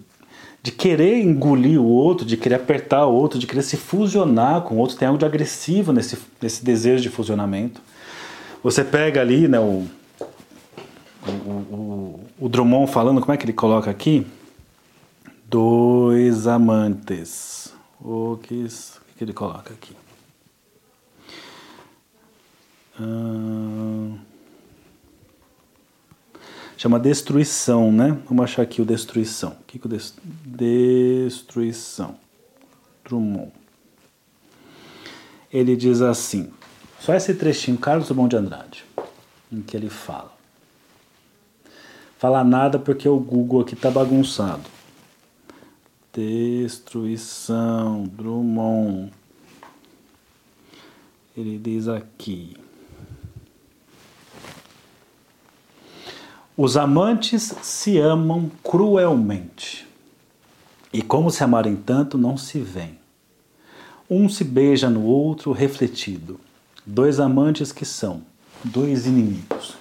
de querer engolir o outro, de querer apertar o outro, de querer se fusionar com o outro. Tem algo de agressivo nesse, nesse desejo de fusionamento. Você pega ali né, o, o, o, o Drummond falando, como é que ele coloca aqui? Dois amantes. O que, o que ele coloca aqui? Hum chama destruição, né? Vamos achar aqui o destruição. O que, que o dest... destruição? Drummond. Ele diz assim, só esse trechinho, Carlos Drummond de Andrade, em que ele fala. Fala nada porque o Google aqui tá bagunçado. Destruição, Drummond. Ele diz aqui. Os amantes se amam cruelmente, e como se amarem tanto, não se veem. Um se beija no outro refletido. Dois amantes que são, dois inimigos.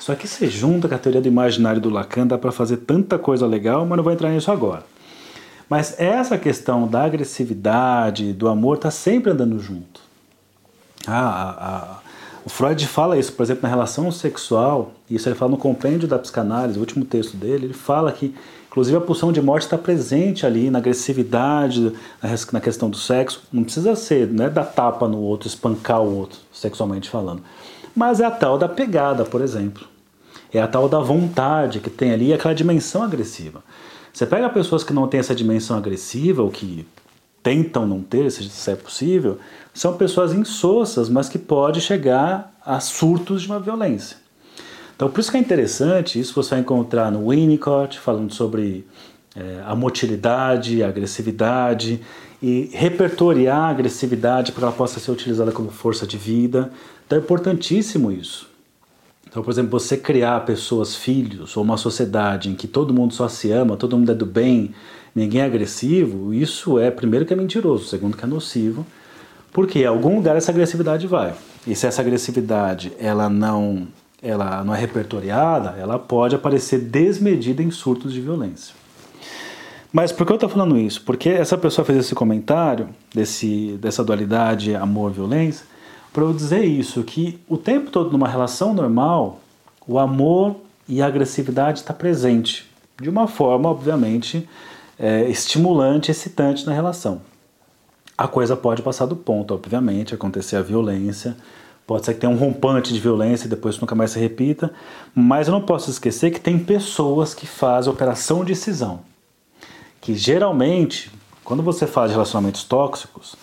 Isso aqui se junta com a teoria do imaginário do Lacan, dá para fazer tanta coisa legal, mas não vou entrar nisso agora. Mas essa questão da agressividade, do amor, está sempre andando junto. Ah, O Freud fala isso, por exemplo, na relação sexual, isso ele fala no compêndio da psicanálise, o último texto dele, ele fala que, inclusive, a pulsão de morte está presente ali na agressividade, na questão do sexo. Não precisa ser, não é dar tapa no outro, espancar o outro, sexualmente falando. Mas é a tal da pegada, por exemplo. É a tal da vontade que tem ali aquela dimensão agressiva. Você pega pessoas que não têm essa dimensão agressiva, ou que tentam não ter, se é possível, são pessoas insossas, mas que pode chegar a surtos de uma violência. Então, por isso que é interessante, isso você vai encontrar no Winnicott, falando sobre é, a motilidade, a agressividade, e repertoriar a agressividade para que ela possa ser utilizada como força de vida. Então, é importantíssimo isso. Então, por exemplo, você criar pessoas, filhos, ou uma sociedade em que todo mundo só se ama, todo mundo é do bem, ninguém é agressivo, isso é, primeiro, que é mentiroso, segundo, que é nocivo, porque em algum lugar essa agressividade vai. E se essa agressividade ela não, ela não é repertoriada, ela pode aparecer desmedida em surtos de violência. Mas por que eu estou falando isso? Porque essa pessoa fez esse comentário desse, dessa dualidade amor-violência para eu dizer isso, que o tempo todo numa relação normal, o amor e a agressividade está presente, de uma forma, obviamente, é, estimulante, excitante na relação. A coisa pode passar do ponto, obviamente, acontecer a violência, pode ser que tenha um rompante de violência e depois nunca mais se repita, mas eu não posso esquecer que tem pessoas que fazem operação de cisão, que geralmente, quando você faz relacionamentos tóxicos,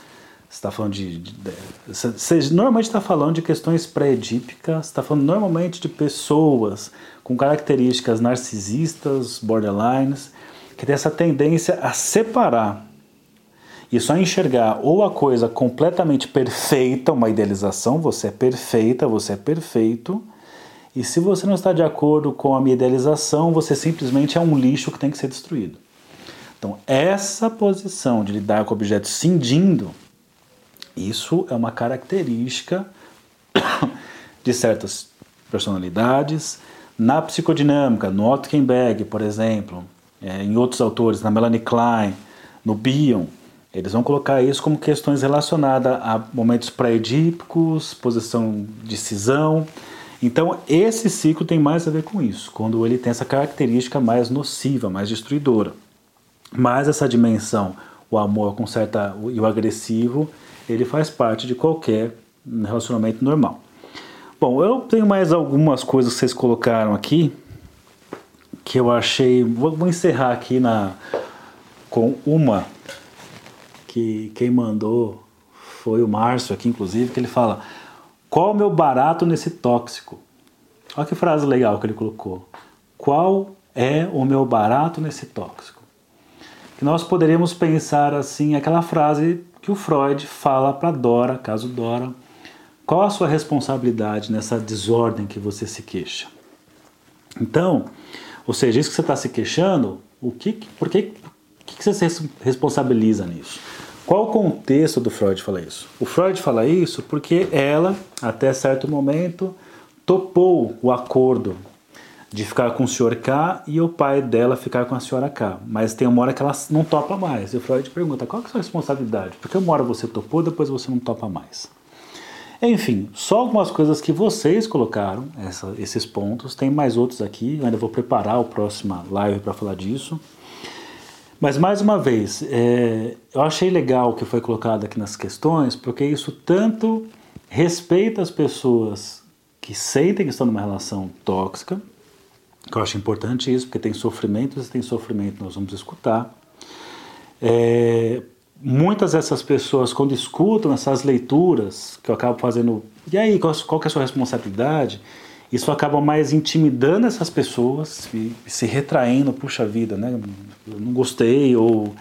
você está falando de, de, de, Você normalmente está falando de questões pré-edípicas, está falando normalmente de pessoas com características narcisistas, borderlines, que tem essa tendência a separar e só enxergar ou a coisa completamente perfeita, uma idealização, você é perfeita, você é perfeito, e se você não está de acordo com a minha idealização, você simplesmente é um lixo que tem que ser destruído. Então, essa posição de lidar com objetos cindindo, isso é uma característica [COUGHS] de certas personalidades. Na psicodinâmica, no Otto Kemberg, por exemplo, é, em outros autores, na Melanie Klein, no Bion, eles vão colocar isso como questões relacionadas a momentos pré-edípicos, posição de cisão. Então, esse ciclo tem mais a ver com isso, quando ele tem essa característica mais nociva, mais destruidora. Mas essa dimensão, o amor com certa e o agressivo, ele faz parte de qualquer relacionamento normal. Bom, eu tenho mais algumas coisas que vocês colocaram aqui que eu achei. Vou, vou encerrar aqui na com uma que quem mandou foi o Márcio aqui, inclusive, que ele fala: Qual o meu barato nesse tóxico? Olha que frase legal que ele colocou. Qual é o meu barato nesse tóxico? Que nós poderíamos pensar assim, aquela frase que o Freud fala para Dora, caso Dora, qual a sua responsabilidade nessa desordem que você se queixa? Então, ou seja, isso que você está se queixando, o que, por que, que, que você se responsabiliza nisso? Qual o contexto do Freud falar isso? O Freud fala isso porque ela, até certo momento, topou o acordo de ficar com o senhor K e o pai dela ficar com a senhora K. Mas tem uma hora que ela não topa mais. E o Freud pergunta: qual é a sua responsabilidade? Porque uma hora você topou, depois você não topa mais. Enfim, só algumas coisas que vocês colocaram, essa, esses pontos. Tem mais outros aqui, eu ainda vou preparar o próximo live para falar disso. Mas mais uma vez, é, eu achei legal o que foi colocado aqui nas questões, porque isso tanto respeita as pessoas que sentem que estão numa relação tóxica, que eu acho importante isso, porque tem sofrimento, se tem sofrimento nós vamos escutar. É, muitas dessas pessoas, quando escutam essas leituras, que eu acabo fazendo, e aí, qual, qual é a sua responsabilidade? Isso acaba mais intimidando essas pessoas e se retraindo, puxa vida, né? Eu não gostei, ou.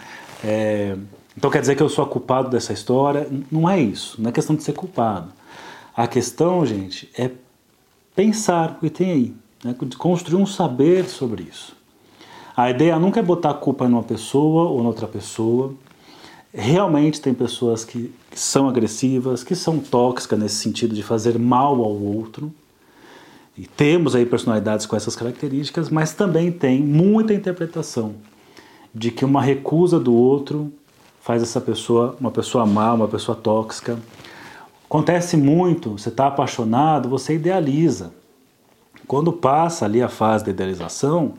É, então quer dizer que eu sou culpado dessa história? Não é isso, não é questão de ser culpado. A questão, gente, é pensar o que tem aí, né? construir um saber sobre isso. A ideia nunca é botar a culpa numa pessoa ou noutra pessoa, Realmente tem pessoas que, que são agressivas, que são tóxicas nesse sentido de fazer mal ao outro. E temos aí personalidades com essas características, mas também tem muita interpretação de que uma recusa do outro faz essa pessoa uma pessoa má, uma pessoa tóxica. Acontece muito, você está apaixonado, você idealiza. Quando passa ali a fase da idealização,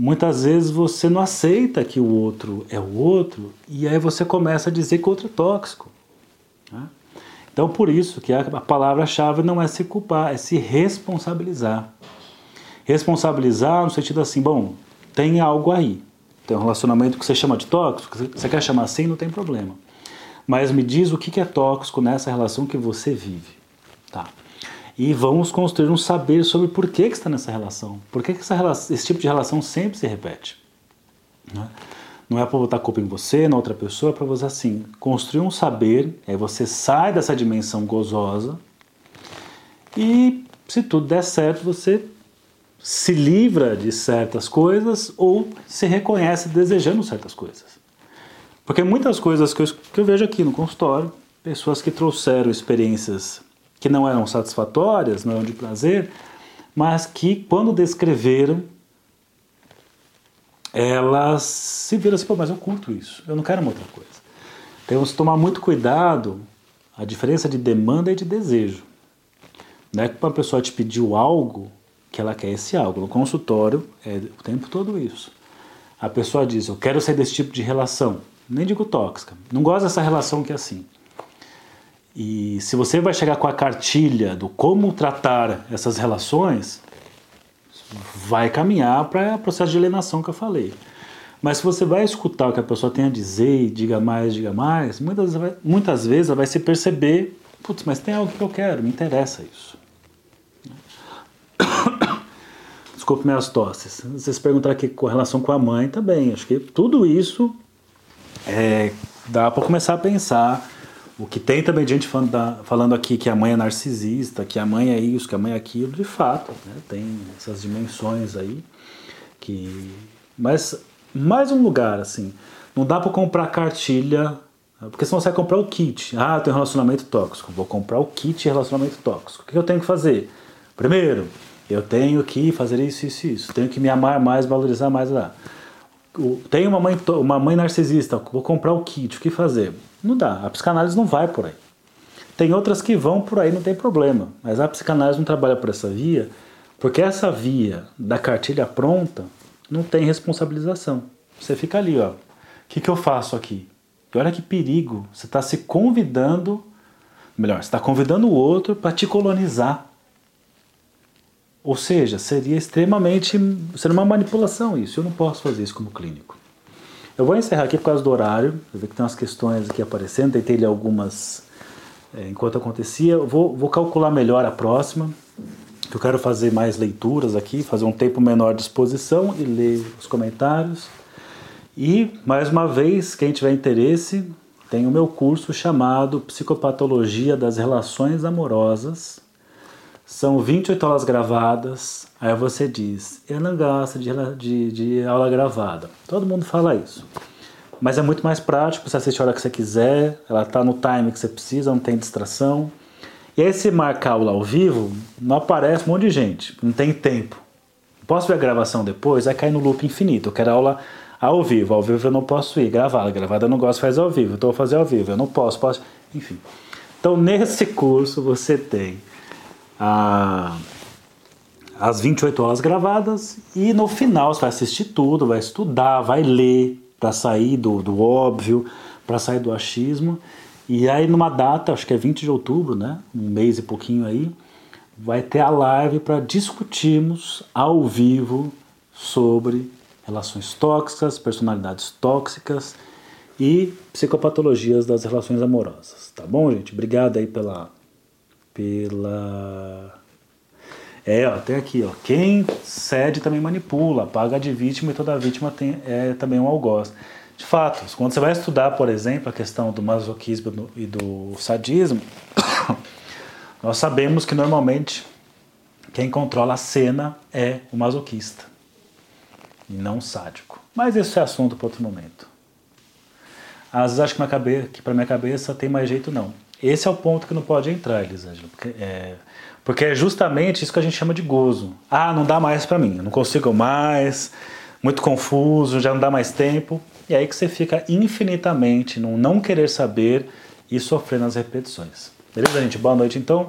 muitas vezes você não aceita que o outro é o outro e aí você começa a dizer que o outro é tóxico. Né? Então, por isso que a palavra-chave não é se culpar, é se responsabilizar. Responsabilizar no sentido assim, bom, tem algo aí. Tem um relacionamento que você chama de tóxico, você quer chamar assim, não tem problema. Mas me diz o que é tóxico nessa relação que você vive. Tá. E vamos construir um saber sobre por que, que está nessa relação. Por que, que essa relação, esse tipo de relação sempre se repete. Né? Não é para botar culpa em você, na outra pessoa, é para você assim, construir um saber, aí você sai dessa dimensão gozosa e se tudo der certo, você se livra de certas coisas ou se reconhece desejando certas coisas. Porque muitas coisas que eu, que eu vejo aqui no consultório, pessoas que trouxeram experiências que não eram satisfatórias, não eram de prazer, mas que quando descreveram, elas se viram assim, pô, mas eu curto isso, eu não quero uma outra coisa. Temos que tomar muito cuidado a diferença de demanda e de desejo. Não é que uma pessoa te pediu algo que ela quer esse algo. No consultório é o tempo todo isso. A pessoa diz, eu quero sair desse tipo de relação nem digo tóxica, não gosta dessa relação que é assim. E se você vai chegar com a cartilha do como tratar essas relações, vai caminhar para o processo de alienação que eu falei. Mas se você vai escutar o que a pessoa tem a dizer e diga mais, diga mais, muitas, muitas vezes ela vai se perceber, putz, mas tem algo que eu quero, me interessa isso. [COUGHS] Desculpe minhas tosses. Vocês perguntaram aqui com relação com a mãe também. Acho que tudo isso é, dá para começar a pensar. O que tem também gente falando, da, falando aqui que a mãe é narcisista, que a mãe é isso, que a mãe é aquilo, de fato, né? tem essas dimensões aí. que Mas mais um lugar, assim, não dá para comprar cartilha, porque senão você vai comprar o kit. Ah, eu tenho relacionamento tóxico, vou comprar o kit relacionamento tóxico. O que eu tenho que fazer? Primeiro, eu tenho que fazer isso, isso, isso. Tenho que me amar mais, valorizar mais. Lá tem uma mãe, uma mãe narcisista, vou comprar o kit, o que fazer? Não dá, a psicanálise não vai por aí. Tem outras que vão por aí, não tem problema, mas a psicanálise não trabalha por essa via, porque essa via da cartilha pronta não tem responsabilização. Você fica ali, ó, o que, que eu faço aqui? E olha que perigo, você está se convidando, melhor, você está convidando o outro para te colonizar. Ou seja, seria extremamente. seria uma manipulação isso. Eu não posso fazer isso como clínico. Eu vou encerrar aqui por causa do horário. Eu vi que tem umas questões aqui aparecendo, tentei ler algumas é, enquanto acontecia. Eu vou, vou calcular melhor a próxima. Eu quero fazer mais leituras aqui, fazer um tempo menor de exposição e ler os comentários. E, mais uma vez, quem tiver interesse, tem o meu curso chamado Psicopatologia das Relações Amorosas são 28 aulas gravadas, aí você diz, eu não gosto de, de, de aula gravada. Todo mundo fala isso. Mas é muito mais prático, você assiste a hora que você quiser, ela está no time que você precisa, não tem distração. E aí se marcar aula ao vivo, não aparece um monte de gente, não tem tempo. Posso ver a gravação depois? Vai cair no loop infinito. Eu quero aula ao vivo. Ao vivo eu não posso ir. Gravada, gravada eu não gosto fazer ao vivo. Então eu vou fazer ao vivo. Eu não posso, posso. Enfim. Então nesse curso você tem a, as 28 horas gravadas e no final você vai assistir tudo, vai estudar, vai ler para sair do, do óbvio, para sair do achismo. E aí numa data, acho que é 20 de outubro, né? Um mês e pouquinho aí, vai ter a live para discutirmos ao vivo sobre relações tóxicas, personalidades tóxicas e psicopatologias das relações amorosas. Tá bom, gente? Obrigado aí pela pela. É, ó, tem aqui, ó. Quem cede também manipula, paga de vítima e toda vítima tem, é também um algoz. De fato, quando você vai estudar, por exemplo, a questão do masoquismo e do sadismo, [COUGHS] nós sabemos que normalmente quem controla a cena é o masoquista e não o sádico. Mas isso é assunto para outro momento. Às vezes acho que para minha cabeça tem mais jeito não. Esse é o ponto que não pode entrar, Elisângela. Porque é, porque é justamente isso que a gente chama de gozo. Ah, não dá mais para mim, não consigo mais, muito confuso, já não dá mais tempo. E aí que você fica infinitamente no não querer saber e sofrendo as repetições. Beleza, gente? Boa noite então.